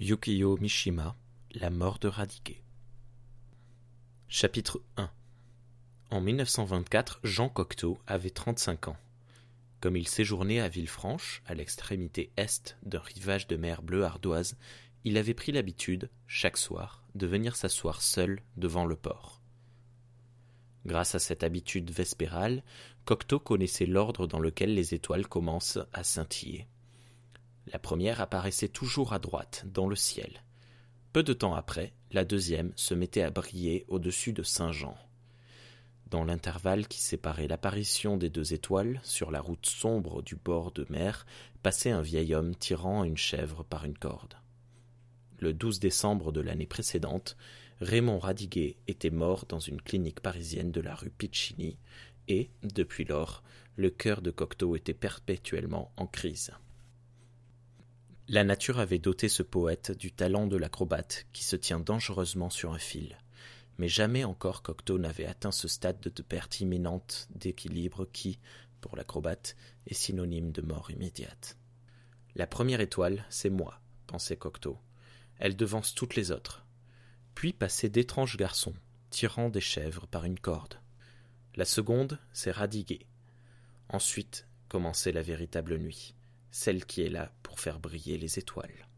Yukio Mishima, La mort de Radiguet. Chapitre 1 En 1924, Jean Cocteau avait trente-cinq ans. Comme il séjournait à Villefranche, à l'extrémité est d'un rivage de mer bleu ardoise, il avait pris l'habitude, chaque soir, de venir s'asseoir seul devant le port. Grâce à cette habitude vespérale, Cocteau connaissait l'ordre dans lequel les étoiles commencent à scintiller. La première apparaissait toujours à droite, dans le ciel. Peu de temps après, la deuxième se mettait à briller au-dessus de Saint-Jean. Dans l'intervalle qui séparait l'apparition des deux étoiles, sur la route sombre du bord de mer, passait un vieil homme tirant une chèvre par une corde. Le 12 décembre de l'année précédente, Raymond Radiguet était mort dans une clinique parisienne de la rue Piccini, et, depuis lors, le cœur de Cocteau était perpétuellement en crise. La nature avait doté ce poète du talent de l'acrobate qui se tient dangereusement sur un fil. Mais jamais encore Cocteau n'avait atteint ce stade de perte imminente d'équilibre qui, pour l'acrobate, est synonyme de mort immédiate. La première étoile, c'est moi, pensait Cocteau. Elle devance toutes les autres. Puis passaient d'étranges garçons, tirant des chèvres par une corde. La seconde, c'est Radiguet. Ensuite commençait la véritable nuit celle qui est là faire briller les étoiles.